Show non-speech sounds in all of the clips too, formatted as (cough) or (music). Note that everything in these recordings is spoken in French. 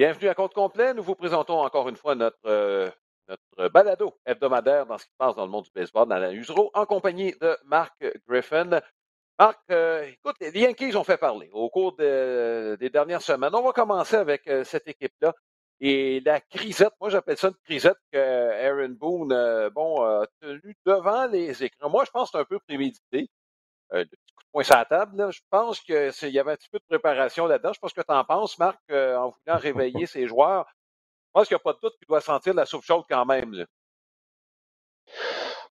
Bienvenue à compte complet. Nous vous présentons encore une fois notre, euh, notre balado hebdomadaire dans ce qui se passe dans le monde du baseball dans la en compagnie de Marc Griffin. Marc, euh, écoute, les Yankees ont fait parler au cours de- des dernières semaines. On va commencer avec euh, cette équipe-là. Et la crisette, moi j'appelle ça une crisette que Aaron Boone, euh, bon, a tenu devant les écrans. Moi, je pense que c'est un peu prémédité. Euh, poing sur la table, là. je pense qu'il y avait un petit peu de préparation là-dedans. Je ce que tu en penses, Marc, euh, en voulant (laughs) réveiller ses joueurs. Je pense qu'il n'y a pas de doute qu'il doit sentir la soupe chaude quand même. Là.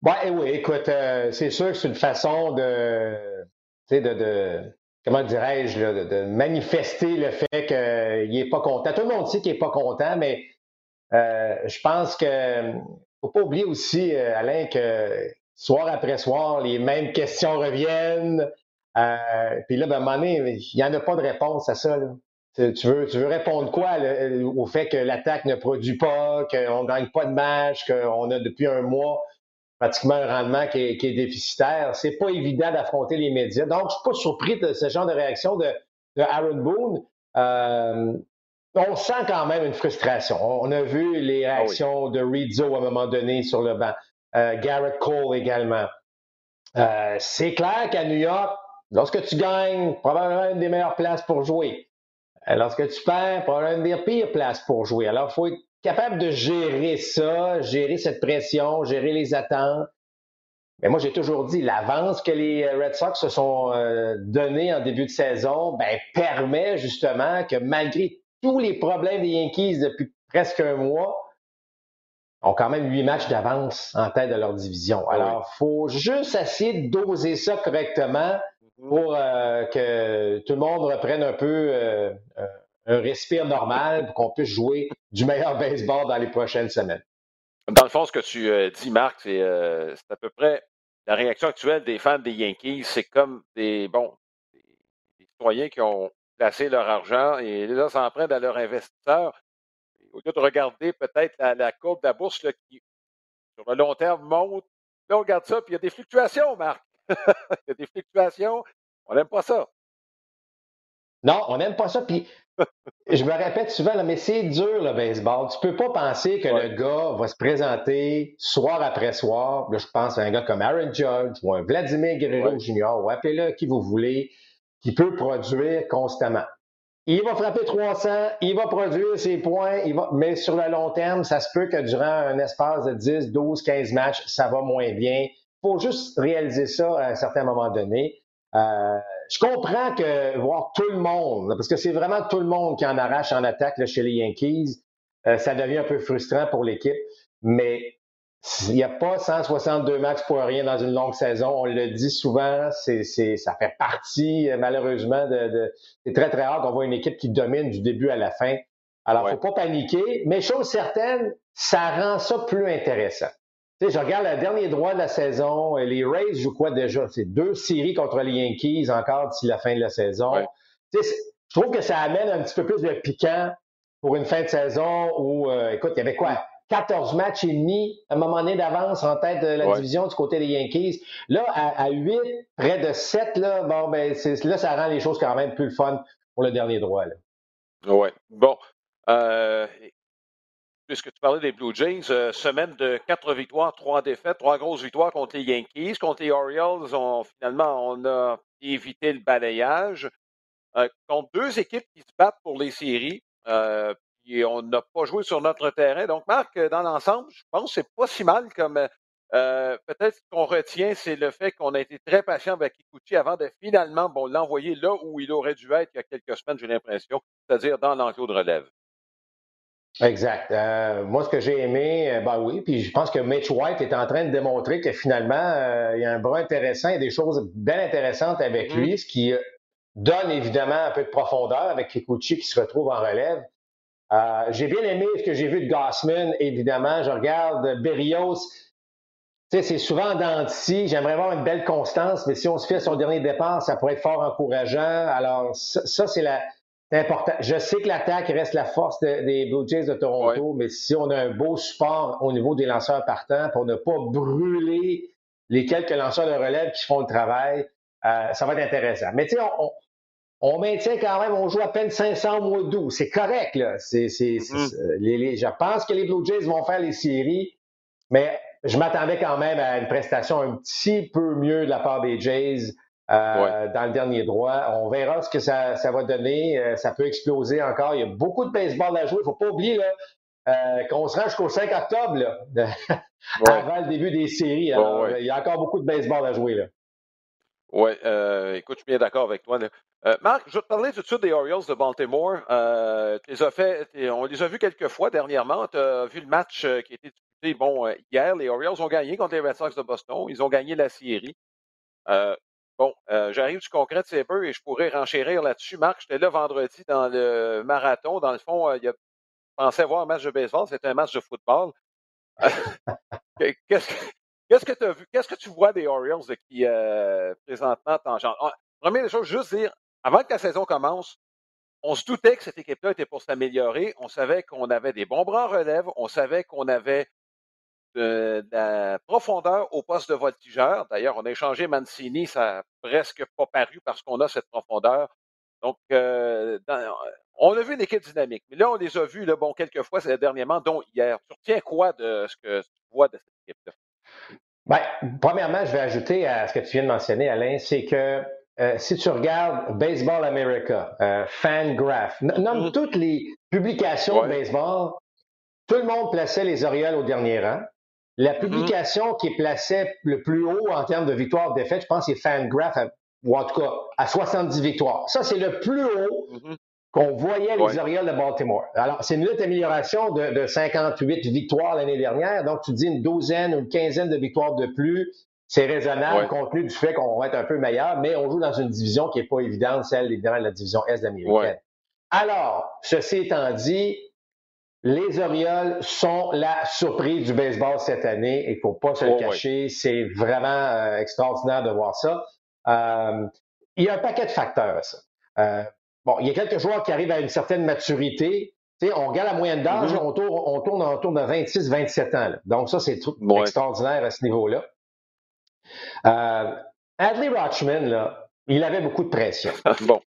Ouais, oui, écoute, euh, c'est sûr que c'est une façon de, de, de, comment dirais-je, de, de manifester le fait qu'il n'est pas content. Tout le monde sait qu'il n'est pas content, mais euh, je pense que faut pas oublier aussi, Alain, que soir après soir, les mêmes questions reviennent. Euh, puis là, ben, à un moment donné, il n'y en a pas de réponse à ça. Là. Tu, veux, tu veux répondre quoi là, au fait que l'attaque ne produit pas, qu'on ne gagne pas de match, qu'on a depuis un mois pratiquement un rendement qui est, qui est déficitaire? C'est pas évident d'affronter les médias. Donc, je suis pas surpris de ce genre de réaction de, de Aaron Boone. Euh, on sent quand même une frustration. On a vu les réactions de Rizzo à un moment donné sur le banc. Euh, Garrett Cole également. Euh, c'est clair qu'à New York, lorsque tu gagnes, probablement une des meilleures places pour jouer. Euh, Lorsque tu perds, probablement une des pires places pour jouer. Alors, il faut être capable de gérer ça, gérer cette pression, gérer les attentes. Mais moi, j'ai toujours dit, l'avance que les Red Sox se sont euh, donnée en début de saison ben, permet justement que malgré tous les problèmes des Yankees depuis presque un mois, ont quand même huit matchs d'avance en tête de leur division. Alors, il faut juste essayer de doser ça correctement pour euh, que tout le monde reprenne un peu euh, euh, un respire normal pour qu'on puisse jouer du meilleur (laughs) baseball dans les prochaines semaines. Dans le fond, ce que tu dis, Marc, c'est à peu près la réaction actuelle des fans des Yankees. C'est comme des, bon, des, citoyens qui ont placé leur argent et là, s'en prennent à leurs investisseurs. Au lieu de regarder peut-être la, courbe de la bourse qui, sur le long terme, monte, là, on regarde ça, puis il y a des fluctuations, Marc. (laughs) il y a des fluctuations. On n'aime pas ça. Non, on n'aime pas ça. Puis, je me répète souvent, là, mais c'est dur le baseball. Tu peux pas penser que Ouais. le gars va se présenter soir après soir. Là, je pense à un gars comme Aaron Judge ou un Vladimir Guerrero Ouais. Jr. ou appelez-le qui vous voulez, qui peut produire constamment. Il va frapper 300, il va produire ses points, il va... mais sur le long terme, ça se peut que durant un espace de 10, 12, 15 matchs, ça va moins bien. Il faut juste réaliser ça à un certain moment donné. Euh, je comprends que voir tout le monde, parce que c'est vraiment tout le monde qui en arrache en attaque là, chez les Yankees, euh, ça devient un peu frustrant pour l'équipe, mais il n'y a pas 162 matchs pour rien dans une longue saison. On le dit souvent, c'est, c'est, ça fait partie, euh, malheureusement, de, de- c'est très, très rare qu'on voit une équipe qui domine du début à la fin. Alors, Ouais. faut pas paniquer, mais chose certaine, ça rend ça plus intéressant. Tu sais, je regarde le dernier droit de la saison, et les Rays jouent quoi déjà? C'est deux séries contre les Yankees encore d'ici la fin de la saison. Ouais. Tu sais, je trouve que ça amène un petit peu plus de piquant pour une fin de saison où, euh, écoute, il y avait quoi? 14 matchs et demi à un moment donné d'avance en tête de la Ouais. division du côté des Yankees. Là, à, à 8, près de 7, là, bon, ben, là, ça rend les choses quand même plus fun pour le dernier droit. Là. Oui. Bon. Euh, puisque tu parlais des Blue Jays, euh, semaine de quatre victoires, trois défaites, trois grosses victoires contre les Yankees. Contre les Orioles, on, finalement, on a évité le balayage. Euh, contre deux équipes qui se battent pour les séries. Euh, puis on n'a pas joué sur notre terrain. Donc, Marc, dans l'ensemble, je pense que c'est pas si mal comme euh, peut-être qu'on retient, c'est le fait qu'on a été très patient avec Kikuchi avant de finalement bon, l'envoyer là où il aurait dû être il y a quelques semaines, j'ai l'impression, c'est-à-dire dans l'enclos de relève. Exact. Euh, moi, ce que j'ai aimé, euh, ben oui, puis je pense que Mitch White est en train de démontrer que finalement, euh, il y a un bras intéressant, il y a des choses bien intéressantes avec Mhm. lui, ce qui euh, donne évidemment un peu de profondeur avec Kikuchi qui se retrouve en relève. Euh, j'ai bien aimé ce que j'ai vu de Gossman, évidemment. Je regarde Berrios. Tu sais, c'est souvent scie. J'aimerais avoir une belle constance, mais si on se fait à son dernier départ, ça pourrait être fort encourageant. Alors, ça, ça, c'est la, c'est important. Je sais que l'attaque reste la force de- des Blue Jays de Toronto, mais si on a un beau support au niveau des lanceurs partants pour ne pas brûler les quelques lanceurs de relève qui font le travail, euh, ça va être intéressant. Mais tu sais, on, on- on maintient quand même, on joue à peine 500 mois d'août. C'est correct, là. C'est, c'est, les, je pense que les Blue Jays vont faire les séries, mais je m'attendais quand même à une prestation un petit peu mieux de la part des Jays. Euh, dans le dernier droit. On verra ce que ça, ça va donner. Euh, ça peut exploser encore. Il y a beaucoup de baseball à jouer. Il ne faut pas oublier là, euh, qu'on se rend jusqu'au 5 octobre là, (laughs) avant le début des séries. Il y a encore beaucoup de baseball à jouer. Là. Oui, écoute, je suis bien d'accord avec toi. Marc, je vais te parler tout de suite des Orioles de Baltimore. les as fait, on les a vus quelques fois dernièrement. Tu as vu le match qui a été disputé bon, hier. Les Orioles ont gagné contre les Red Sox de Boston. Ils ont gagné la série. Bon, euh, j'arrive du concret de peu et je pourrais renchérir là-dessus. Marc, j'étais là vendredi dans le marathon. Dans le fond, euh, il a pensé voir un match de baseball. C'était un match de football. (laughs) (laughs) Qu'est-ce que tu as vu? Qu'est-ce que tu vois des Orioles qui, euh, présentement, tangent? Ah, première chose, juste dire, avant que la saison commence, on se doutait que cette équipe-là était pour s'améliorer. On savait qu'on avait des bons bras en relève. On savait qu'on avait de, la profondeur au poste de voltigeur. D'ailleurs, on a échangé Mancini, ça n'a presque pas paru parce qu'on a cette profondeur. Donc, euh, on a vu une équipe dynamique. Mais là, on les a vus, là, bon, quelques fois dernièrement, dont hier. Tu retiens quoi de ce que tu vois de cette équipe-là? Bien, premièrement, je vais ajouter à ce que tu viens de mentionner, Alain, c'est que euh, si tu regardes Baseball America, euh, Fangraph, nomme mm-hmm. toutes les publications de baseball, tout le monde plaçait les Orioles au dernier rang. La mm-hmm. publication qui est placée le plus haut en termes de victoires-défaites, je pense, c'est Fangraph, ou en tout cas à 70 victoires. Ça, c'est le plus haut mm-hmm. qu'on voyait les Orioles de Baltimore. Alors, c'est une nette amélioration de, 58 victoires l'année dernière. Donc, tu dis une douzaine ou une quinzaine de victoires de plus. C'est raisonnable compte tenu du fait qu'on va être un peu meilleur, mais on joue dans une division qui n'est pas évidente, celle évidemment de la division Est américaine. Alors, ceci étant dit, les Orioles sont la surprise du baseball cette année. Il ne faut pas se le oh, cacher. C'est vraiment euh, extraordinaire de voir ça. Euh, il y a un paquet de facteurs ça. Euh, bon, il y a quelques joueurs qui arrivent à une certaine maturité. on regarde la moyenne d'âge, mm-hmm. on, tourne, on tourne en tourne de 26-27 ans. Donc, ça, c'est extraordinaire à ce niveau-là. Adley Rochman, là, il avait beaucoup de pression. (laughs) bon.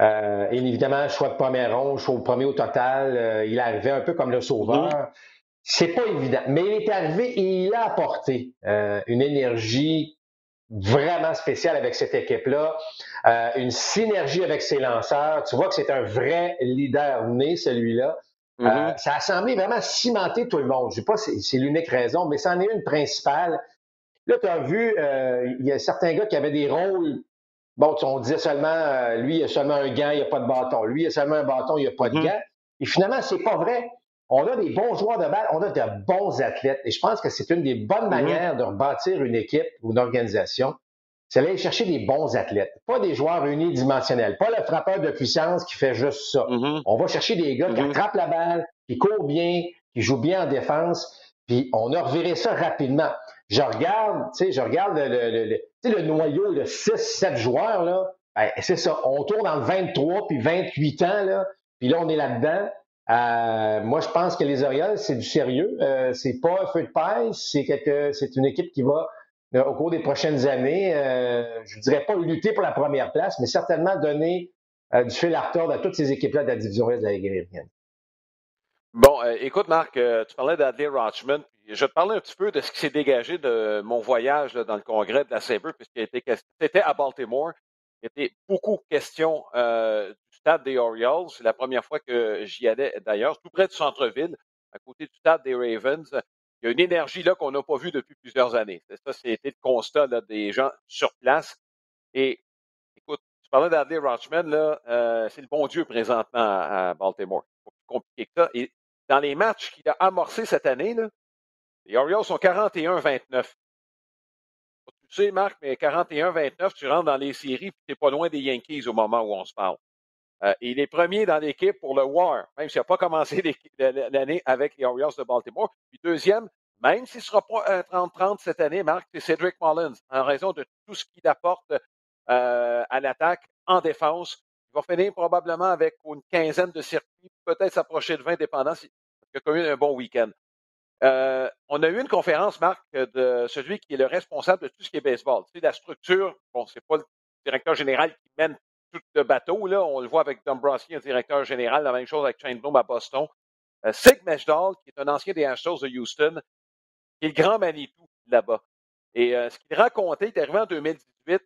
Euh, évidemment, choix de première ronde, choix premier au total. Euh, il est arrivé un peu comme le sauveur. Mm-hmm. C'est pas évident, mais il est arrivé et il a apporté euh, une énergie vraiment spéciale avec cette équipe-là, euh, une synergie avec ses lanceurs. Tu vois que c'est un vrai leader né, celui-là. Mm-hmm. ça a semblé vraiment cimenter tout le monde. Je sais pas si c'est l'unique raison, mais c'en est une principale. Là, tu as vu, il y a certains gars qui avaient des rôles Bon, on disait seulement, euh, lui, il a seulement un gant, il n'y a pas de bâton. Lui, il a seulement un bâton, il n'y a pas de mm-hmm. gant. Et finalement, c'est pas vrai. On a des bons joueurs de balle, on a de bons athlètes. Et je pense que c'est une des bonnes mm-hmm. manières de rebâtir une équipe ou une organisation. C'est aller chercher des bons athlètes, pas des joueurs unidimensionnels, pas le frappeur de puissance qui fait juste ça. Mm-hmm. On va chercher des gars qui attrapent la balle, qui courent bien, qui jouent bien en défense, puis on a reviré ça rapidement. Je regarde, tu sais, je regarde le, noyau de 6-7 joueurs, là. Ben, c'est ça. On tourne le 23 puis 28 ans, là. Puis là, on est là-dedans. Euh, moi, je pense que les Orioles, c'est du sérieux. Euh, c'est pas un feu de paille. C'est quelque, c'est une équipe qui va, euh, au cours des prochaines années, je dirais pas lutter pour la première place, mais certainement donner du fil à retordre à toutes ces équipes-là de la division Est de la Ligue. Bon, écoute, Marc, tu parlais d'Adley Rochman. Je vais te parler un petit peu de ce qui s'est dégagé de mon voyage dans le congrès de la Sabre, puisqu'il était à Baltimore. Il était beaucoup question euh, du stade des Orioles. C'est la première fois que j'y allais d'ailleurs, tout près du centre-ville, à côté du stade des Ravens. Il y a une énergie là qu'on n'a pas vue depuis plusieurs années. Ça, c'était le constat des gens sur place. Et écoute, tu parlais d'Adley Rochman, là, euh, c'est le bon Dieu présentement à, Baltimore. C'est compliqué que ça. Et dans les matchs qu'il a amorcés cette année, là, les Orioles sont 41-29. Tu sais, Marc, mais 41-29, tu rentres dans les séries tu n'es pas loin des Yankees au moment où on se parle. Euh, il est premier dans l'équipe pour le War, même s'il n'a pas commencé l'année avec les Orioles de Baltimore. Puis deuxième, même s'il ne sera pas 30-30 cette année, Marc, c'est Cedric Mullins, en raison de tout ce qu'il apporte euh, à l'attaque, en défense. Il va finir probablement avec une quinzaine de circuits, peut-être s'approcher de 20, dépendant s'il a connu un bon week-end. Euh, on a eu une conférence, Marc, de celui qui est le responsable de tout ce qui est baseball. Tu sais, la structure, bon, c'est pas le directeur général qui mène tout le bateau. Là. On le voit avec Dombrowski, un directeur général, la même chose avec Shane à Boston. Euh, Sig qui est un ancien des Astros de Houston, qui est le grand Manitou là-bas. Et euh, ce qu'il racontait, il est arrivé en 2018.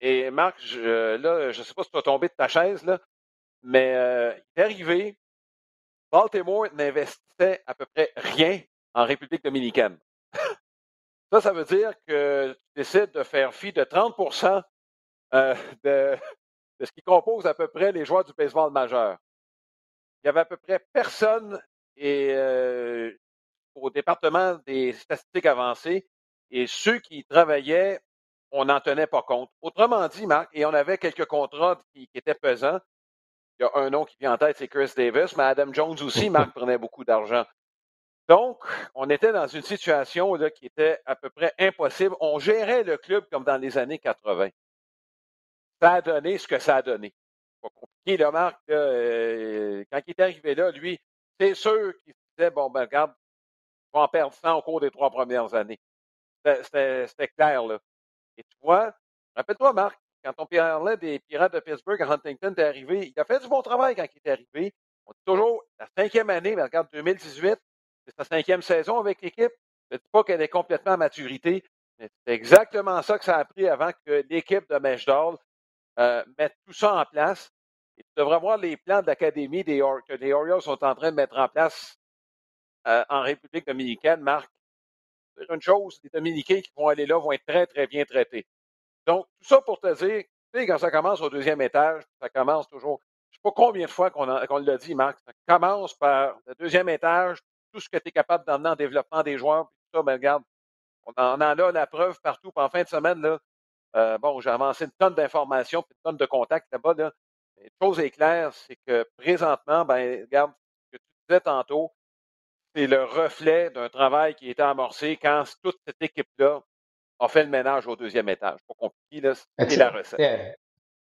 Et Marc, je, là, je sais pas si tu vas tomber de ta chaise, là, mais euh, il est arrivé. Baltimore n'investissait à peu près rien en République dominicaine. (laughs) ça, ça veut dire que tu décides de faire fi de 30 de, de ce qui compose à peu près les joueurs du baseball majeur. Il y avait à peu près personne euh, au département des statistiques avancées et ceux qui travaillaient, on n'en tenait pas compte. Autrement dit, Marc, et on avait quelques contrats qui, étaient pesants. Il y a un nom qui vient en tête, c'est Chris Davis, mais Adam Jones aussi, Marc (laughs) prenait beaucoup d'argent. Donc, on était dans une situation là, qui était à peu près impossible. On gérait le club comme dans les années 80. Ça a donné ce que ça a donné. Pas compliqué, là, Marc. Euh, quand il est arrivé là, lui, c'est sûr qu'il disait, bon, ben, regarde, on va en perdre 100 au cours des trois premières années. C'était clair, là. Et tu vois, rappelle-toi, Marc, quand on parlait des Pirates de Pittsburgh à Huntington est arrivé, il a fait du bon travail quand il est arrivé. On dit toujours la cinquième année, mais regarde, 2018, c'est sa cinquième saison avec l'équipe. Ne dis pas qu'elle est complètement à maturité, c'est exactement ça que ça a pris avant que l'équipe de Meshdal euh, mette tout ça en place. Et tu devrais voir les plans de l'Académie que les Orioles sont en train de mettre en place euh, en République dominicaine, Marc une chose, les Dominicains qui vont aller là vont être très, très bien traités. Donc, tout ça pour te dire, tu sais, quand ça commence au deuxième étage, ça commence toujours. Je ne sais pas combien de fois qu'on l'a dit, Marc, ça commence par le deuxième étage, tout ce que tu es capable d'emmener en développement des joueurs, puis tout ça, ben regarde, on en, a la preuve partout. Puis en fin de semaine, là, euh, bon, j'ai avancé une tonne d'informations, puis une tonne de contacts là-bas. Là. Une chose est claire, c'est que présentement, ben, regarde, ce que tu disais tantôt, c'est le reflet d'un travail qui a été amorcé quand toute cette équipe-là a fait le ménage au deuxième étage. Pas compliqué, là, c'est la recette.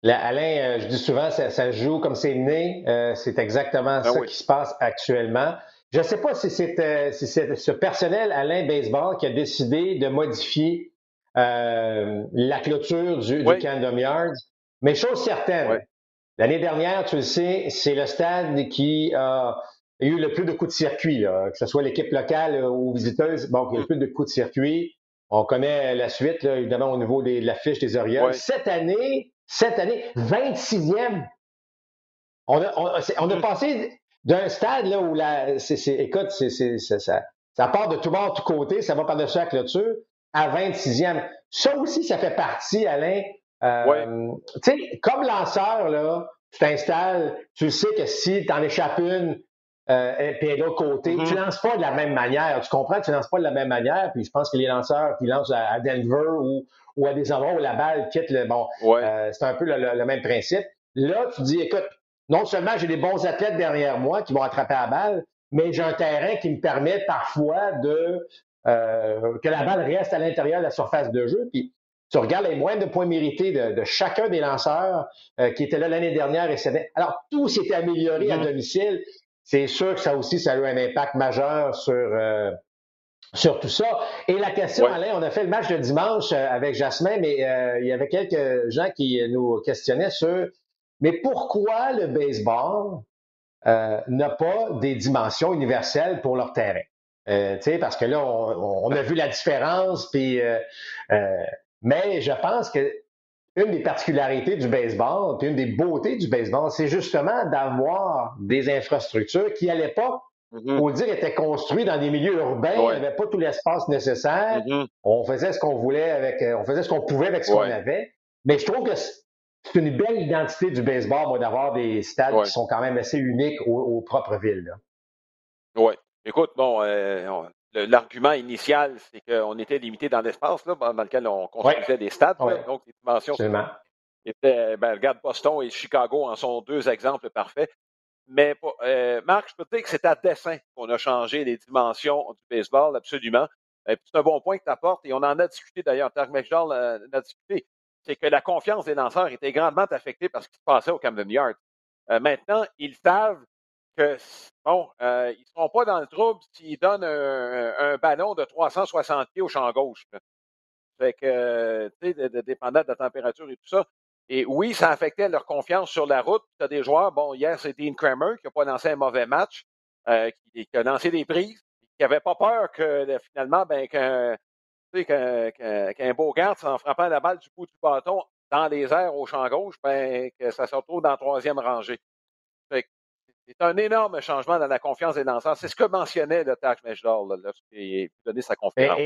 Alain, euh, je dis souvent, ça, joue comme c'est né. Euh, c'est exactement ben ça qui se passe actuellement. Je ne sais pas si c'est euh, ce personnel Alain Baseball qui a décidé de modifier la clôture du, oui. Yards, mais chose certaine, l'année dernière, tu le sais, c'est le stade qui a eu le plus de coups de circuit, que ce soit l'équipe locale euh, ou visiteuse. Bon, il y a eu le plus de coups de circuit. On connaît la suite, évidemment, au niveau de la fiche des Orioles. Cette année, cette année, 26e. On a, on, a mm. passé d'un stade là, où la. écoute, c'est, ça, ça part de tout bord, de tout côté, ça va par-dessus la clôture, à 26e. Ça aussi, ça fait partie, Alain. Euh, tu sais, comme lanceur, là, tu t'installes, tu sais que si tu en échappes une, euh, puis l'autre côté, mm-hmm. tu lances pas de la même manière. Tu comprends? Tu lances pas de la même manière. Puis je pense que les lanceurs qui lancent à, Denver ou, ou, à des endroits où la balle quitte le bon, euh, c'est un peu le, même principe. Là, tu dis, écoute, non seulement j'ai des bons athlètes derrière moi qui vont attraper la balle, mais j'ai un terrain qui me permet parfois de euh, que la balle reste à l'intérieur de la surface de jeu. Puis tu regardes les moyens de points mérités de, chacun des lanceurs qui étaient là l'année dernière et c'était. Alors, tout s'est amélioré à mm-hmm. domicile c'est sûr que ça aussi, ça a eu un impact majeur sur, euh, sur tout ça. Et la question, Alain, on a fait le match de dimanche euh, avec Jasmin, mais euh, il y avait quelques gens qui nous questionnaient sur mais pourquoi le baseball n'a pas des dimensions universelles pour leur terrain? parce que là, on, on, a vu la différence, puis, mais je pense que une des particularités du baseball, puis une des beautés du baseball, c'est justement d'avoir des infrastructures qui, à l'époque, mm faut dire, étaient construites dans des milieux urbains. Il n'y avait pas tout l'espace nécessaire. Mm-hmm. On faisait ce qu'on voulait avec, euh, on faisait ce qu'on pouvait avec ce qu'on avait. Mais je trouve que c'est une belle identité du baseball, moi, d'avoir des stades qui sont quand même assez uniques aux, propres villes. Oui. Écoute, bon, euh, l'argument initial, c'est qu'on était limité dans l'espace dans lequel on construisait des stades. donc, les dimensions étaient. Ben, regarde, Boston et Chicago en sont deux exemples parfaits. Mais euh, Marc, je peux te dire que c'est à dessein qu'on a changé les dimensions du baseball, absolument. C'est un bon point que tu apportes et on en a discuté d'ailleurs. Tarek McDowell en a discuté. C'est que la confiance des lanceurs était grandement affectée par ce qui se passait au Camden Yard. Euh, maintenant, ils savent que, bon, euh, ils ne seront pas dans le trouble s'ils donnent un, ballon de 360 pieds au champ gauche. Fait que, tu sais, dépendant de la température et tout ça. et oui, ça affectait leur confiance sur la route. Tu as des joueurs, bon, hier, c'est Dean Kramer qui n'a pas lancé un mauvais match, euh, qui, a lancé des prises, qui n'avait pas peur que finalement, ben, qu'un qu'un beau garde, en frappant la balle du bout du bâton dans les airs au champ gauche, ben, que ça se retrouve dans la troisième rangée. C'est un énorme changement dans la confiance des lanceurs. C'est ce que mentionnait le Tash Meshdor lorsqu'il a donné sa conférence.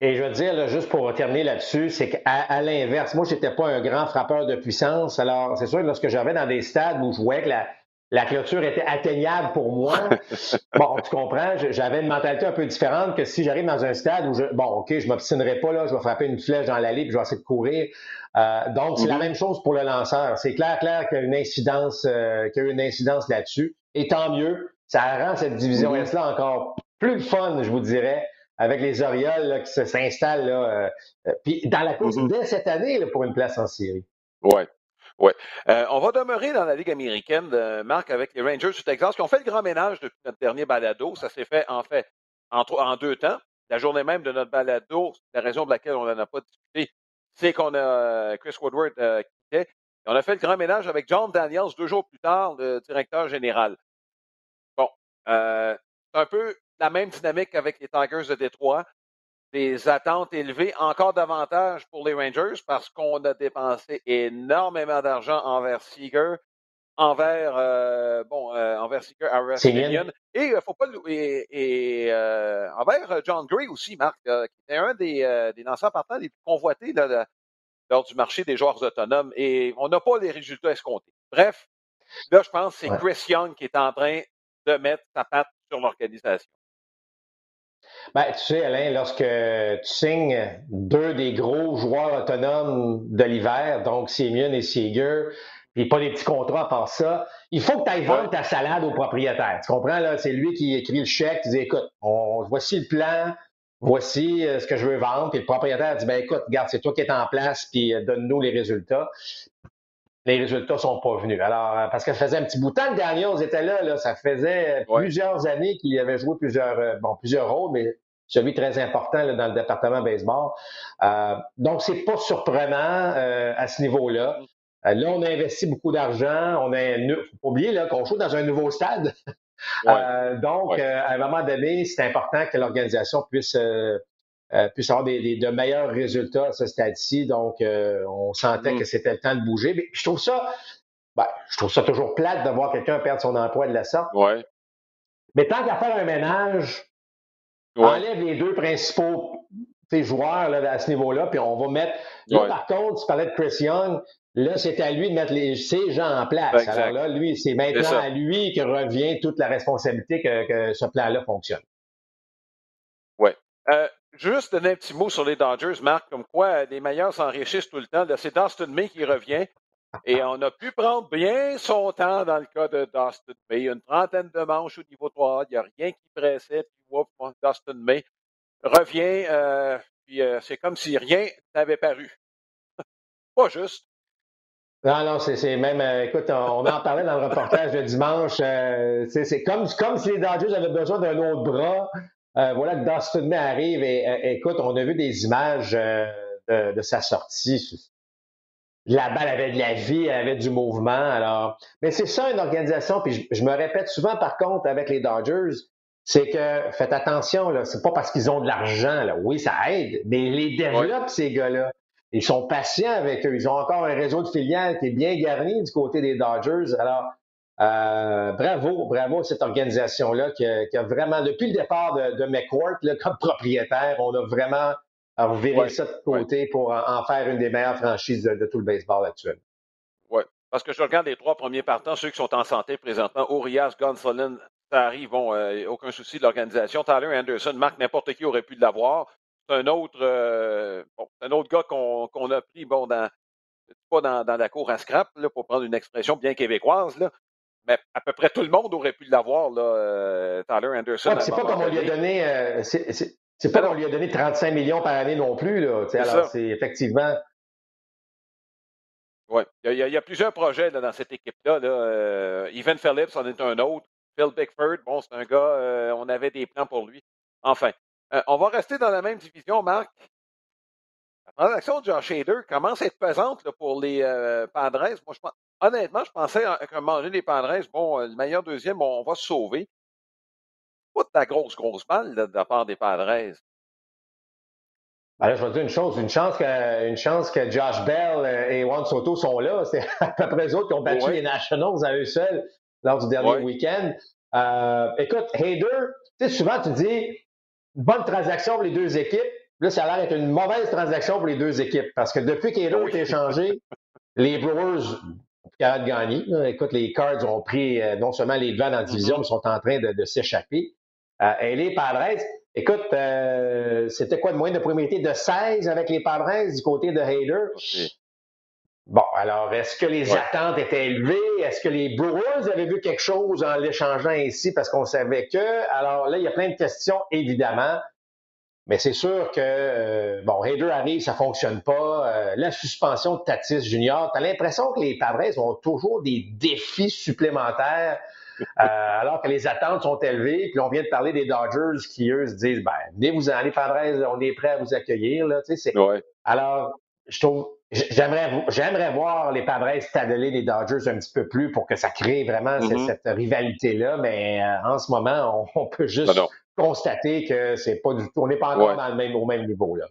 Et, je veux dire, juste pour terminer là-dessus, c'est qu'à à, l'inverse, moi, je n'étais pas un grand frappeur de puissance. Alors, c'est sûr, lorsque j'avais dans des stades où je voyais que la, la clôture était atteignable pour moi. (laughs) bon, tu comprends, j'avais une mentalité un peu différente que si j'arrive dans un stade où je, bon, OK, je m'obstinerai pas là, je vais frapper une flèche dans l'allée puis je vais essayer de courir. Euh, donc, c'est la mm-hmm. même chose pour le lanceur. C'est clair, clair qu'il y a une incidence, euh, qu'il y a une incidence là-dessus. Et tant mieux, ça rend cette division mm-hmm. S-là encore plus fun, je vous dirais, avec les Orioles qui s'installent là. Euh, puis dans la course mm-hmm. dès cette année là, pour une place en série. Ouais. Oui. Euh, on va demeurer dans la Ligue américaine, euh, Marc, avec les Rangers du Texas, qui ont fait le grand ménage depuis notre dernier balado. Ça s'est fait, en fait, en, en, deux temps. La journée même de notre balado, la raison pour laquelle on n'en a pas discuté, c'est qu'on a euh, Chris Woodward qui était. on a fait le grand ménage avec John Daniels deux jours plus tard, le directeur général. Bon, c'est un peu la même dynamique avec les Tigers de Détroit des attentes élevées, encore davantage pour les Rangers parce qu'on a dépensé énormément d'argent envers Seager, envers euh, bon euh, envers Seager, et il faut pas et, et euh, envers John Gray aussi, Marc, qui était un des, des lanceurs partants les plus convoités lors du marché des joueurs autonomes, et on n'a pas les résultats escomptés. Bref, là, je pense que c'est Chris Young qui est en train de mettre sa patte sur l'organisation. Ben, tu sais, Alain, lorsque tu signes deux des gros joueurs autonomes de l'hiver, donc Simeon et Seager, puis pas des petits contrats à part ça, il faut que tu ailles vendre ta salade au propriétaire. Tu comprends, là? C'est lui qui écrit le chèque, tu dis, écoute, voici le plan, voici euh, ce que je veux vendre. Puis le propriétaire dit, ben écoute, regarde, c'est toi qui es en place, puis euh, donne-nous les résultats. Les résultats sont pas venus. Alors, euh, parce que ça faisait un petit bout de temps que Daniels était là, là. Ça faisait plusieurs années qu'il avait joué plusieurs, bon, plusieurs rôles, mais celui très important dans le département baseball. Euh, donc, c'est pas surprenant euh, à ce niveau-là. Euh, là, on a investi beaucoup d'argent. On a, faut pas oublier là, qu'on joue dans un nouveau stade. Euh, donc, à un moment donné, c'est important que l'organisation puisse puisse avoir des, de meilleurs résultats à ce stade-ci. Donc, on sentait mm. que c'était le temps de bouger. Mais je trouve ça, ben, je trouve ça toujours plate de voir quelqu'un perdre son emploi de la sorte. Ouais. Mais tant qu'à faire un ménage, Enlève les deux principaux joueurs là, à ce niveau-là, puis on va mettre. Là, par contre, tu parlais de Chris Young. Là, c'est à lui de mettre les, ces gens en place. Alors là, lui, c'est maintenant à lui que revient toute la responsabilité que, ce plan-là fonctionne. Oui. Euh, juste donner un petit mot sur les Dodgers, Marc, comme quoi les meilleurs s'enrichissent tout le temps. C'est Dustin May qui revient. Et on a pu prendre bien son temps dans le cas de Dustin May. Une trentaine de manches au niveau 3. Il n'y a rien qui pressait. Dustin May revient, euh, puis euh, c'est comme si rien n'avait paru. (laughs) Pas juste. Non, non, c'est même, euh, écoute, on, en parlait dans le reportage de dimanche. c'est comme, comme si les Dodgers avaient besoin d'un autre bras. Voilà que Dustin May arrive et écoute, on a vu des images de, sa sortie. La balle avait de la vie, elle avait du mouvement. Alors, mais c'est ça une organisation. Puis je, me répète souvent, par contre, avec les Dodgers, c'est que faites attention, là, c'est pas parce qu'ils ont de l'argent, là. Oui, ça aide, mais ils les développent, ces gars-là. Ils sont patients avec eux. Ils ont encore un réseau de filiales qui est bien garni du côté des Dodgers. Alors, euh, bravo, bravo à cette organisation-là qui, a vraiment, depuis le départ de, de McCourt là, comme propriétaire, on a vraiment reviré ça de côté pour en, faire une des meilleures franchises de, tout le baseball actuel. Oui, parce que je regarde les trois premiers partants, ceux qui sont en santé présentement, Urias, Gonsolin, arrive, bon, euh, aucun souci de l'organisation. Tyler Anderson, Marc, n'importe qui aurait pu l'avoir. C'est un autre, euh, un autre gars qu'on a pris, bon, dans, pas dans, la cour à scrap, là, pour prendre une expression bien québécoise, là, mais à peu près tout le monde aurait pu l'avoir, là, euh, Tyler Anderson. c'est pas comme on lui a donné, c'est pas qu'on lui a donné 35 millions par année non plus, là. Alors, c'est effectivement. Oui, il, y, a plusieurs projets dans cette équipe-là. Là. Evan Phillips en est un autre. Phil Bickford, bon, c'est un gars, euh, on avait des plans pour lui. Enfin, euh, on va rester dans la même division, Marc. La transaction de Josh Hader commence à être pesante pour les euh, Padres. Moi, je honnêtement, je pensais moment donné, les Padres, bon, le meilleur deuxième, on va se sauver. Pas de la grosse, grosse balle de la part des Padres. Ben là, je vais te dire une chose, une chance que, une chance que Josh Bell et Juan Soto sont là. C'est (laughs) à peu près eux autres qui ont battu les Nationals à eux seuls lors du dernier week-end. Euh, écoute, Hader, tu sais, souvent tu dis bonne transaction pour les deux équipes. Là, ça a l'air d'être une mauvaise transaction pour les deux équipes parce que depuis qu'Hader a été échangé, les Brewers de gagner. Écoute, les Cards ont pris euh, non seulement les devants dans la division, mm-hmm. mais sont en train de, s'échapper. Euh, et les Padres, Écoute, euh, c'était quoi de moyenne de primauté de 16 avec les Padres du côté de Hader? Bon, alors, est-ce que les attentes étaient élevées? Est-ce que les Brewers avaient vu quelque chose en l'échangeant ainsi parce qu'on savait que? Alors là, il y a plein de questions, évidemment. Mais c'est sûr que, euh, bon, Hader arrive, ça fonctionne pas. Euh, la suspension de Tatis Junior, tu as l'impression que les Padres ont toujours des défis supplémentaires (laughs) euh, alors que les attentes sont élevées. Puis on vient de parler des Dodgers qui, eux, se disent, ben, venez vous en, les Padres, on est prêts à vous accueillir. Là, tu sais, Alors, je trouve, j'aimerais, j'aimerais voir les Padres tadeler les Dodgers un petit peu plus pour que ça crée vraiment mm-hmm. cette, rivalité-là. Mais euh, en ce moment, on, peut juste constater que c'est pas du tout, on n'est pas encore dans le même, au même niveau. Là.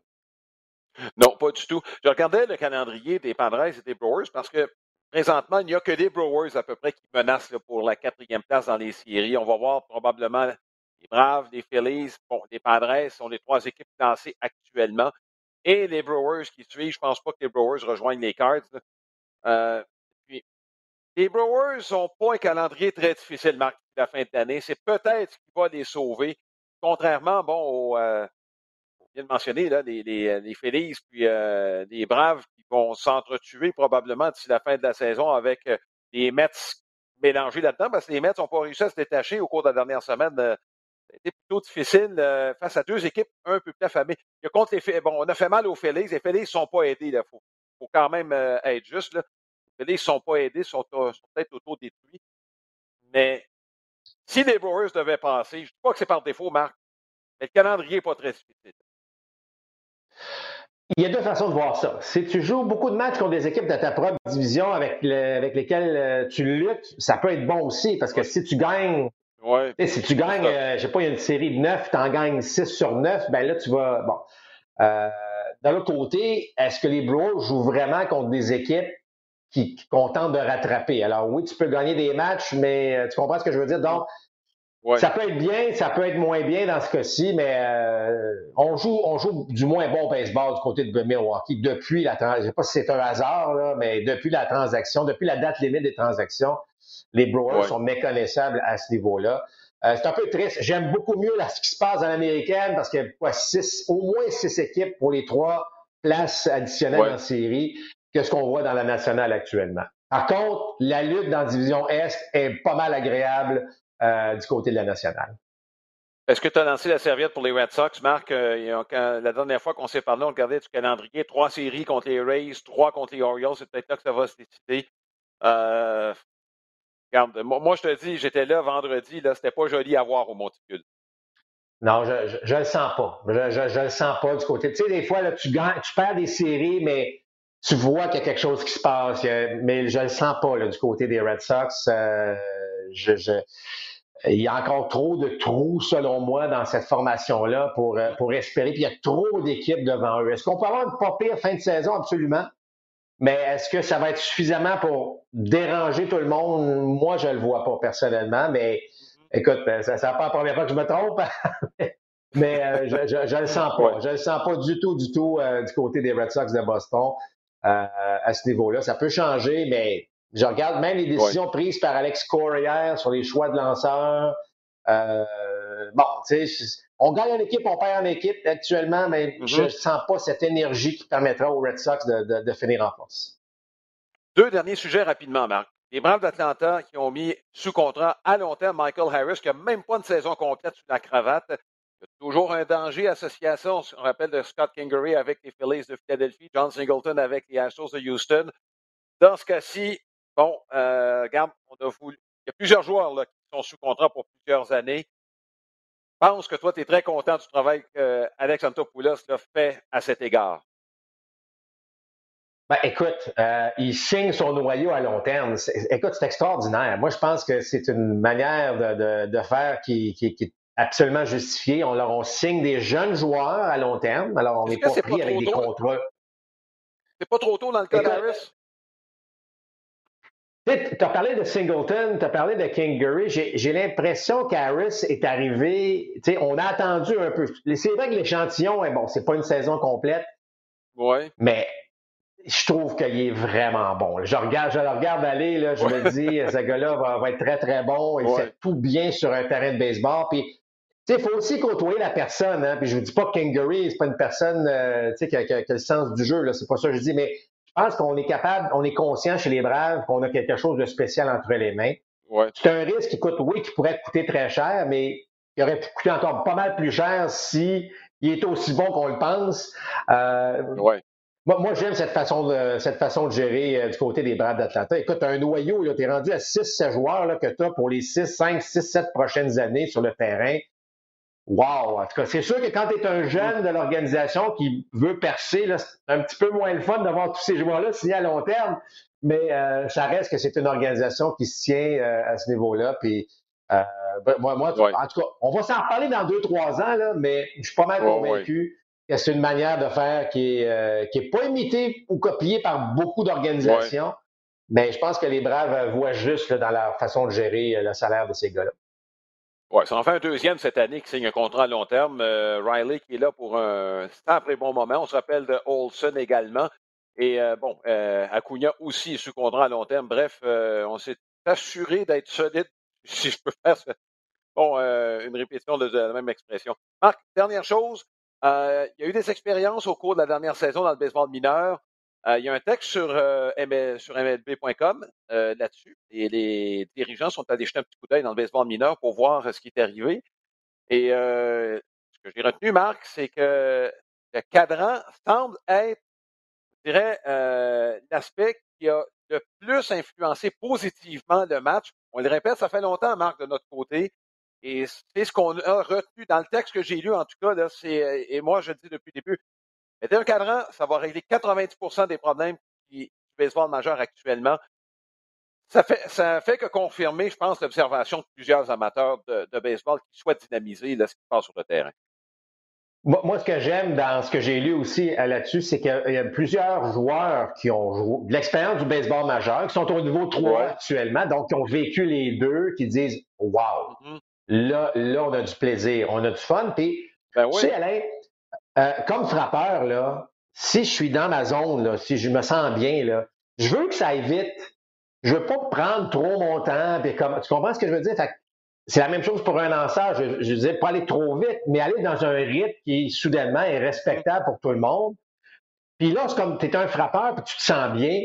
Non, pas du tout. Je regardais le calendrier des Padres et des Brewers parce que Présentement, il n'y a que des Brewers à peu près qui menacent pour la quatrième place dans les séries. On va voir probablement les Braves, les Phillies, bon, les Padres sont les trois équipes lancées actuellement. Et les Brewers qui suivent. Je pense pas que les Brewers rejoignent les Cards. Euh, les Brewers n'ont pas un calendrier très difficile, Marc, la fin de l'année. C'est peut-être ce qui va les sauver. Contrairement, bon, aux, euh, mentionner, là, les, les, les Phillies puis euh, les Braves qui vont s'entretuer probablement d'ici la fin de la saison avec euh, les Mets mélangés là-dedans, parce que les Mets n'ont pas réussi à se détacher au cours de la dernière semaine. Euh, C'était plutôt difficile euh, face à deux équipes un peu plus affamées. Il y a contre les, bon, on a fait mal aux Phillies. Les Phillies ne sont pas aidés. Il faut, faut, quand même être juste. Là. Les Phillies ne sont pas aidés, sont, sont peut-être auto-détruits. Mais si les Brewers devaient passer, je ne dis pas que c'est par défaut, Marc, mais le calendrier n'est pas très difficile. Il y a deux façons de voir ça. Si tu joues beaucoup de matchs contre des équipes de ta propre division avec, avec lesquelles euh, tu luttes, ça peut être bon aussi parce que si tu gagnes, si tu gagnes, euh, je sais pas, il y a une série de 9, tu en gagnes 6 sur 9, ben là, tu vas. Bon. Euh, D'un l'autre côté, est-ce que les Brewers jouent vraiment contre des équipes qui, qui de rattraper? Alors oui, tu peux gagner des matchs, mais euh, tu comprends ce que je veux dire? Donc, ça peut être bien, ça peut être moins bien dans ce cas-ci, mais euh, on joue on joue du moins bon baseball du côté de Milwaukee depuis la transaction. Je sais pas si c'est un hasard, là, mais depuis la transaction, depuis la date limite des transactions, les Brewers sont méconnaissables à ce niveau-là. Euh, c'est un peu triste. J'aime beaucoup mieux là, ce qui se passe dans l'américaine parce qu'il y a quoi, six, au moins six équipes pour les trois places additionnelles en série que ce qu'on voit dans la nationale actuellement. Par contre, la lutte dans la division Est est pas mal agréable du côté de la nationale. Est-ce que tu as lancé la serviette pour les Red Sox, Marc? Euh, la dernière fois qu'on s'est parlé, on regardait du calendrier. Trois séries contre les Rays, trois contre les Orioles. C'est peut-être là que ça va se décider. Euh, regarde, moi, je te dis, j'étais là vendredi. Là, c'était pas joli à voir au Monticule. Non, je, je, le sens pas. Je, ne le sens pas du côté. Tu sais, des fois, là, tu, gagnes, tu perds des séries, mais tu vois qu'il y a quelque chose qui se passe. Mais je le sens pas là, du côté des Red Sox. je, il y a encore trop de trous, selon moi, dans cette formation-là pour, euh, pour espérer. Puis il y a trop d'équipes devant eux. Est-ce qu'on peut avoir une pas pire fin de saison? Absolument. Mais est-ce que ça va être suffisamment pour déranger tout le monde? Moi, je ne le vois pas personnellement. Mais écoute, euh, ça n'est pas la première fois que je me trompe. (laughs) mais euh, je ne le sens pas. Je ne le sens pas du tout, du tout du côté des Red Sox de Boston à ce niveau-là. Ça peut changer, mais je regarde même les décisions prises par Alex Corrière sur les choix de lanceurs. Euh, bon, tu sais, on gagne en équipe, on perd en équipe actuellement, mais je ne mm-hmm. sens pas cette énergie qui permettra aux Red Sox de, finir en force. Deux derniers sujets rapidement, Marc. Les Braves d'Atlanta qui ont mis sous contrat à long terme Michael Harris, qui n'a même pas une saison complète sous la cravate. Il y a toujours un danger associé à ça. On se rappelle de Scott Kingery avec les Phillies de Philadelphie, John Singleton avec les Astros de Houston. Dans ce cas-ci, Bon, euh, regarde, on a voulu. Il y a plusieurs joueurs là, qui sont sous contrat pour plusieurs années. Je pense que toi, tu es très content du travail que Alex Antopoulos a fait à cet égard. Ben, écoute, euh, il signe son noyau à long terme. Écoute, c'est extraordinaire. Moi, je pense que c'est une manière de, de, faire qui, qui, qui, est absolument justifiée. On, leur, on signe des jeunes joueurs à long terme. Alors, on n'est pas pris avec des contrats. C'est pas trop tôt dans le cas d'Harris? Tu as parlé de Singleton, tu as parlé de Kingery. J'ai l'impression qu'Harris est arrivé. On a attendu un peu. C'est vrai que l'échantillon, bon, c'est pas une saison complète. Ouais. Mais je trouve qu'il est vraiment bon. Je, regarde, je le regarde aller, là, je me dis, ce gars-là va, être très, très bon. Il fait tout bien sur un terrain de baseball. Puis, il faut aussi côtoyer la personne. Hein? Puis je vous dis pas que Kangaroo, c'est pas une personne euh, qui, a, qui, a, le sens du jeu. C'est pas ça que je dis, mais je pense qu'on est capable, on est conscient chez les Braves qu'on a quelque chose de spécial entre les mains. C'est un risque qui coûte, oui, qui pourrait coûter très cher, mais qui aurait pu coûter encore pas mal plus cher si il était aussi bon qu'on le pense. Euh, moi, moi j'aime cette façon de cette façon de gérer euh, du côté des Braves d'Atlanta. Écoute, un noyau, tu es rendu à 6-7 joueurs là, que tu as pour les 6, 5, 6, 7 prochaines années sur le terrain. Wow! En tout cas, c'est sûr que quand tu es un jeune de l'organisation qui veut percer, c'est un petit peu moins le fun d'avoir tous ces joueurs-là signés à long terme, mais euh, ça reste que c'est une organisation qui se tient euh, à ce niveau-là. Puis, euh, ben, moi, moi en tout cas, on va s'en reparler dans deux, trois ans, là, mais je suis pas mal convaincu que c'est une manière de faire qui est, qui est pas imitée ou copiée par beaucoup d'organisations. Mais je pense que les Braves voient juste dans leur façon de gérer le salaire de ces gars-là. Oui, ça en fait un deuxième cette année qui signe un contrat à long terme. Euh, Riley qui est là pour un très bon moment. On se rappelle de Olson également. Et euh, bon, euh, Acuna aussi sous contrat à long terme. Bref, euh, on s'est assuré d'être solide, (laughs) si je peux faire bon, une répétition de, la même expression. Marc, dernière chose, il y a eu des expériences au cours de la dernière saison dans le baseball mineur. Euh, il y a un texte sur, euh, sur MLB.com euh, là-dessus et les dirigeants sont allés jeter un petit coup d'œil dans le baseball mineur pour voir ce qui est arrivé. Et ce que j'ai retenu, Marc, c'est que le cadran semble être, je dirais, l'aspect qui a le plus influencé positivement le match. On le répète, ça fait longtemps, Marc, de notre côté. Et c'est ce qu'on a retenu dans le texte que j'ai lu, en tout cas, là, c'est, et moi, je le dis depuis le début, mais un cadran, ça va régler 90 des problèmes du baseball majeur actuellement. Ça fait, ça fait que confirmer, je pense, l'observation de plusieurs amateurs de, baseball qui souhaitent dynamiser ce qui se passe sur le terrain. Moi, ce que j'aime dans ce que j'ai lu aussi euh, là-dessus, c'est qu'il y a plusieurs joueurs qui ont de l'expérience du baseball majeur, qui sont au niveau 3 actuellement, donc qui ont vécu les deux, qui disent Wow, mm-hmm. là, là, on a du plaisir, on a du fun. Puis, ben oui. tu sais, Alain, euh, comme frappeur, là, si je suis dans ma zone, si je me sens bien, là, je veux que ça aille vite. Je veux pas prendre trop mon temps. tu comprends ce que je veux dire? c'est la même chose pour un lanceur. Je, je disais pas aller trop vite, mais aller dans un rythme qui soudainement est respectable pour tout le monde. Puis là, c'est comme tu es un frappeur puis tu te sens bien,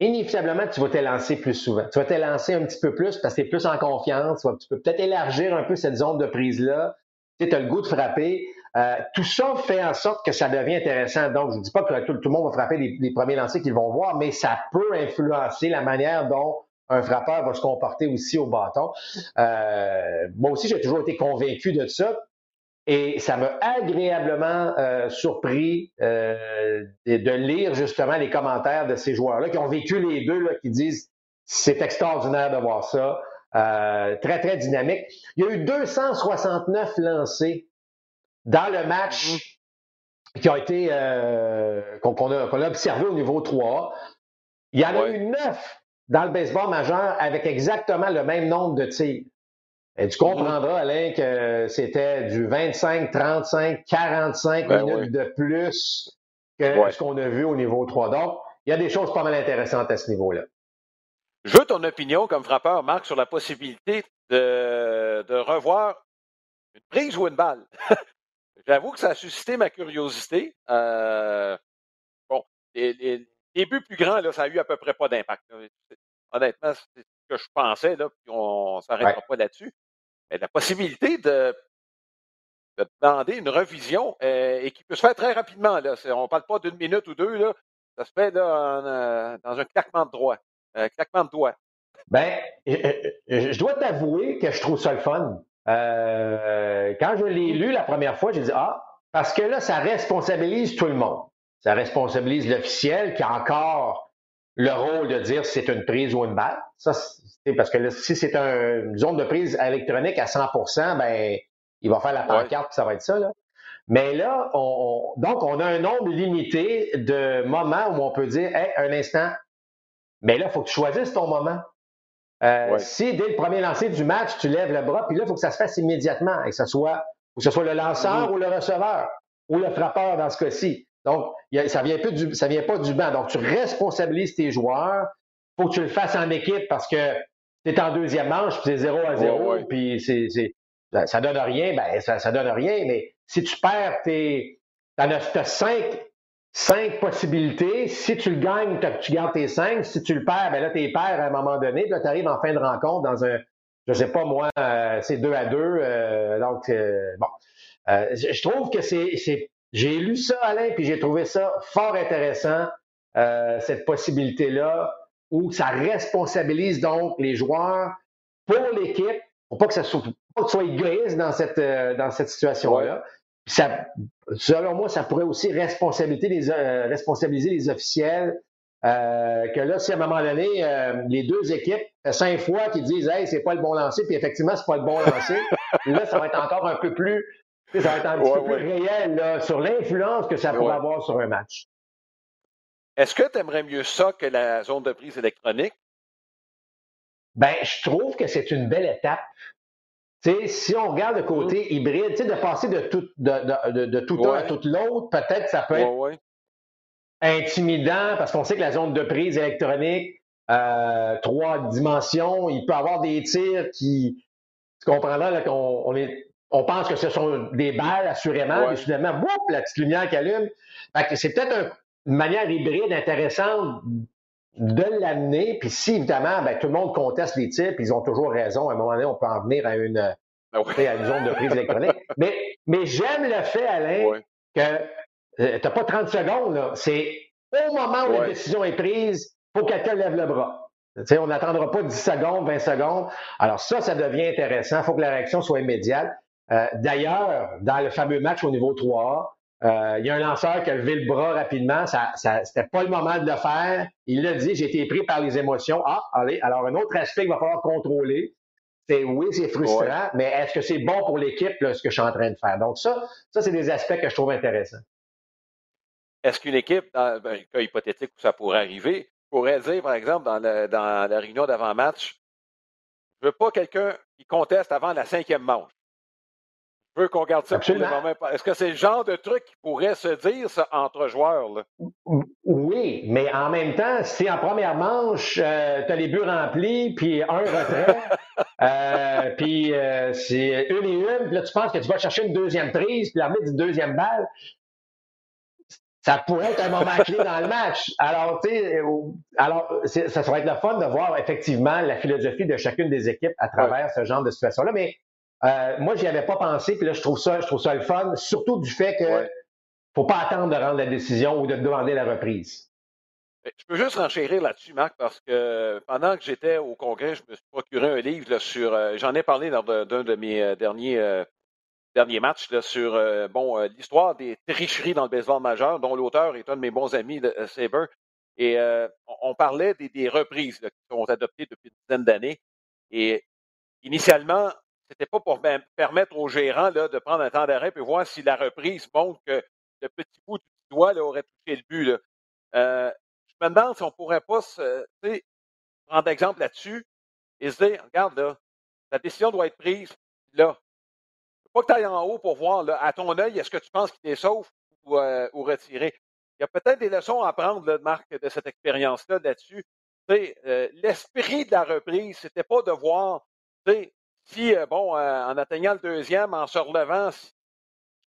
inévitablement, tu vas t'élancer plus souvent. Tu vas t'élancer un petit peu plus parce que tu es plus en confiance. Tu, peux peut-être élargir un peu cette zone de prise-là. Tu as le goût de frapper. Euh, tout ça fait en sorte que ça devient intéressant. Donc, je ne dis pas que tout, le monde va frapper les, premiers lancers qu'ils vont voir, mais ça peut influencer la manière dont un frappeur va se comporter aussi au bâton. Euh, moi aussi, j'ai toujours été convaincu de ça. Et ça m'a agréablement euh, surpris de, lire justement les commentaires de ces joueurs-là qui ont vécu les deux, là, qui disent c'est extraordinaire de voir ça. très, très dynamique. Il y a eu 269 lancés dans le match mm-hmm. qui a été euh, qu'on a, observé au niveau 3, il y en a eu neuf dans le baseball majeur avec exactement le même nombre de tirs. Et tu comprendras, mm-hmm. Alain, que c'était du 25, 35, 45 minutes de plus que ce qu'on a vu au niveau 3. Donc, il y a des choses pas mal intéressantes à ce niveau-là. Je veux ton opinion comme frappeur, Marc, sur la possibilité de, de revoir une prise ou une balle. (laughs) J'avoue que ça a suscité ma curiosité. Euh, bon, les, buts plus grands, là, ça a eu à peu près pas d'impact. Honnêtement, c'est ce que je pensais, là, puis on ne s'arrêtera pas là-dessus. Mais la possibilité de, demander une revision euh, et qui peut se faire très rapidement. Là. On ne parle pas d'une minute ou deux, là. ça se fait là, euh, dans un claquement de droit. claquement de doigts. Ben, je dois t'avouer que je trouve ça le fun. Euh, quand je l'ai lu la première fois, j'ai dit Ah, parce que là, ça responsabilise tout le monde. ça responsabilise l'officiel qui a encore le rôle de dire si c'est une prise ou une balle. Ça, c'est parce que si c'est une zone de prise électronique à 100% ben, il va faire la pancarte, ça va être ça. Là. Mais là, on, donc, on a un nombre limité de moments où on peut dire, hey, un instant, mais là, il faut que tu choisisses ton moment. Euh, si dès le premier lancer du match, tu lèves le bras, puis là, il faut que ça se fasse immédiatement et que ce soit, que ce soit le lanceur ou le receveur ou le frappeur dans ce cas-ci. Donc, ça vient ça vient pas du banc. Donc, tu responsabilises tes joueurs. Il faut que tu le fasses en équipe parce que tu es en deuxième manche, puis c'est 0 à 0, puis c'est, ça, ça donne rien, ben ça, ça donne rien, mais si tu perds, tu as, cinq, cinq possibilités. Si tu le gagnes, tu gardes tes cinq. Si tu le perds, ben là, tu perds à un moment donné. Puis là, tu arrives en fin de rencontre dans un, je sais pas moi, euh, c'est deux à deux. Euh, donc, euh, bon. je trouve que c'est, j'ai lu ça, Alain, puis j'ai trouvé ça fort intéressant, cette possibilité-là, où ça responsabilise donc les joueurs pour l'équipe, pour pas que ça soit, pas que soit égoïste dans cette, dans cette situation-là ça, selon moi, ça pourrait aussi responsabiliser les, euh, responsabiliser les officiels. Euh, que là, si à un moment donné, euh, les deux équipes, cinq fois qu'ils disent Hey, c'est pas le bon lancer, puis effectivement, c'est pas le bon lancer, (laughs) là, ça va être encore un peu plus. Ça va être un petit peu plus réel là, sur l'influence que ça pourrait avoir sur un match. Est-ce que tu aimerais mieux ça que la zone de prise électronique? Ben, je trouve que c'est une belle étape si on regarde le côté mm. hybride, de passer de tout, de, de, tout un à tout l'autre, peut-être ça peut être intimidant parce qu'on sait que la zone de prise électronique, euh, trois dimensions, il peut y avoir des tirs qui. Tu comprendras qu'on on est. On pense que ce sont des balles, assurément, mais soudainement, la petite lumière qui allume. c'est peut-être une manière hybride intéressante de l'amener. Puis si, évidemment, ben, tout le monde conteste les tirs, puis ils ont toujours raison. À un moment donné, on peut en venir à une, ah à une zone de prise électronique. (laughs) Mais, mais j'aime le fait, Alain, que euh, tu n'as pas 30 secondes. C'est au moment où la décision est prise, il faut que quelqu'un lève le bras. on n'attendra pas 10 secondes, 20 secondes. Alors ça, ça devient intéressant. Il faut que la réaction soit immédiate. Euh, d'ailleurs, dans le fameux match au niveau 3A, euh, il y a un lanceur qui a levé le bras rapidement. Ça, ça c'était pas le moment de le faire. Il l'a dit, j'ai été pris par les émotions. Ah, allez, alors un autre aspect qu'il va falloir contrôler, c'est oui, c'est frustrant, mais est-ce que c'est bon pour l'équipe, ce que je suis en train de faire? Donc, ça, ça, c'est des aspects que je trouve intéressants. Est-ce qu'une équipe, dans un cas hypothétique où ça pourrait arriver, pourrait dire, par exemple, dans, dans la réunion d'avant-match, je veux pas quelqu'un qui conteste avant la cinquième manche veux qu'on garde ça pour le moment. Est-ce que c'est le genre de truc qui pourrait se dire ça, entre joueurs? Là? Oui, mais en même temps, si en première manche, euh, tu as les buts remplis, puis un retrait, (laughs) euh, puis euh, c'est une et une, puis là, tu penses que tu vas chercher une deuxième prise, puis l'armée d'une deuxième balle, ça pourrait être un moment clé dans le match. Alors, tu sais, alors, ça serait être le fun de voir effectivement la philosophie de chacune des équipes à travers ce genre de situation-là. Mais euh, moi, j'y avais pas pensé, puis là, je trouve ça, je trouve ça le fun, surtout du fait que faut pas attendre de rendre la décision ou de demander la reprise. Je peux juste enchérir là-dessus, Marc, parce que pendant que j'étais au Congrès, je me suis procuré un livre sur. Euh, j'en ai parlé lors d'un de, mes euh, derniers, derniers matchs sur bon l'histoire des tricheries dans le baseball majeur, dont l'auteur est un de mes bons amis, de, Saber. Et on, parlait des, des reprises qui sont adoptées depuis une dizaine d'années. Et initialement, c'était pas pour permettre aux gérants là, de prendre un temps d'arrêt et voir si la reprise montre que le petit bout du doigt là, aurait touché le but. Là. Euh, je me demande si on pourrait pas se, prendre exemple là-dessus et se dire, regarde là, la décision doit être prise là. Pas que tu ailles en haut pour voir là, à ton œil, est-ce que tu penses qu'il est sauf ou, euh, retiré? Il y a peut-être des leçons à prendre, là, Marc, de cette expérience-là là-dessus. Euh, L'esprit de la reprise, c'était pas de voir si, euh, bon, euh, en atteignant le deuxième, en se relevant, tu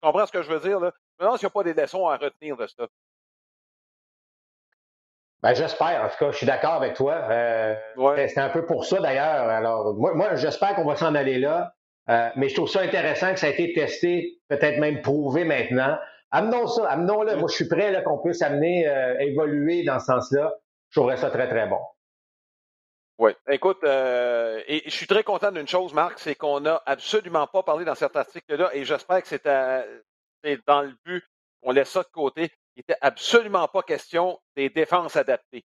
comprends ce que je veux dire, là? Je me demande s'il n'y a pas des leçons à retenir de ça. Ben, j'espère. En tout cas, je suis d'accord avec toi. Euh, C'est un peu pour ça, d'ailleurs. Alors, moi, moi j'espère qu'on va s'en aller là. Euh, mais je trouve ça intéressant que ça a été testé, peut-être même prouvé maintenant. Amenons ça, amenons-le. Moi, je suis prêt qu'on puisse amener, évoluer dans ce sens-là. Je trouverais ça très, très bon. Oui. Écoute, euh, et je suis très content d'une chose, Marc, c'est qu'on n'a absolument pas parlé dans cet article-là, et j'espère que c'est dans le but, on laisse ça de côté. Il n'était absolument pas question des défenses adaptées.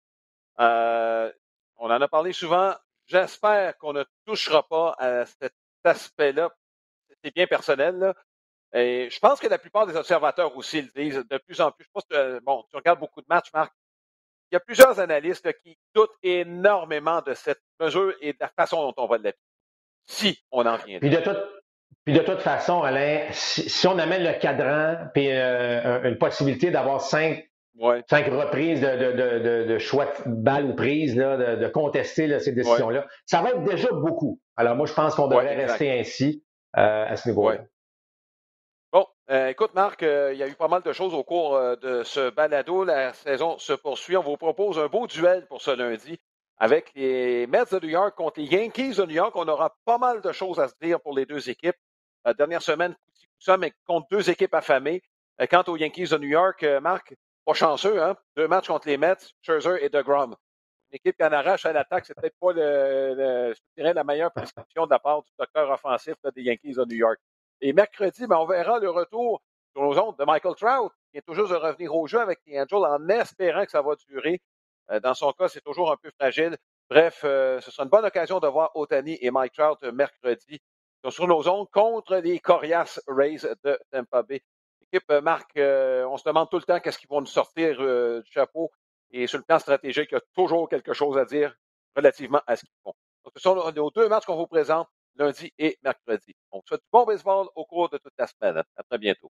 Euh, on en a parlé souvent. J'espère qu'on ne touchera pas à cet aspect-là. C'est bien personnel, là. Et je pense que la plupart des observateurs aussi le disent de plus en plus. Je pense que, bon, tu regardes beaucoup de matchs, Marc. Il y a plusieurs analystes qui doutent énormément de cette mesure et de la façon dont on va l'appliquer. Si on en vient. Puis de, puis de toute façon, Alain, si, on amène le cadran puis euh, une possibilité d'avoir cinq, cinq reprises de, choix de balle ou prise, de, contester ces décisions-là, ça va être déjà beaucoup. Alors moi, je pense qu'on devrait rester ainsi euh, à ce niveau-là. Euh, écoute, Marc, il y a eu pas mal de choses au cours de ce balado. La saison se poursuit. On vous propose un beau duel pour ce lundi avec les Mets de New York contre les Yankees de New York. On aura pas mal de choses à se dire pour les deux équipes. La dernière semaine, mais contre deux équipes affamées. Euh, quant aux Yankees de New York, euh, Marc, pas chanceux, hein? Deux matchs contre les Mets, Scherzer et DeGrom. Une équipe qui en arrache à l'attaque, c'est peut-être pas je la meilleure prescription de la part du docteur offensif des Yankees de New York. Et mercredi, ben, on verra le retour sur nos ondes de Michael Trout, qui est toujours de revenir au jeu avec les Angels en espérant que ça va durer. Euh, dans son cas, c'est toujours un peu fragile. Bref, ce sera une bonne occasion de voir Otani et Mike Trout mercredi sur nos ondes contre les coriaces Rays de Tampa Bay. L'équipe, euh, Marc, euh, on se demande tout le temps qu'est-ce qu'ils vont nous sortir euh, du chapeau. Et sur le plan stratégique, il y a toujours quelque chose à dire relativement à ce qu'ils font. Donc, ce sont nos deux matchs qu'on vous présente lundi et mercredi. On vous souhaite du bon baseball au cours de toute la semaine. À très bientôt.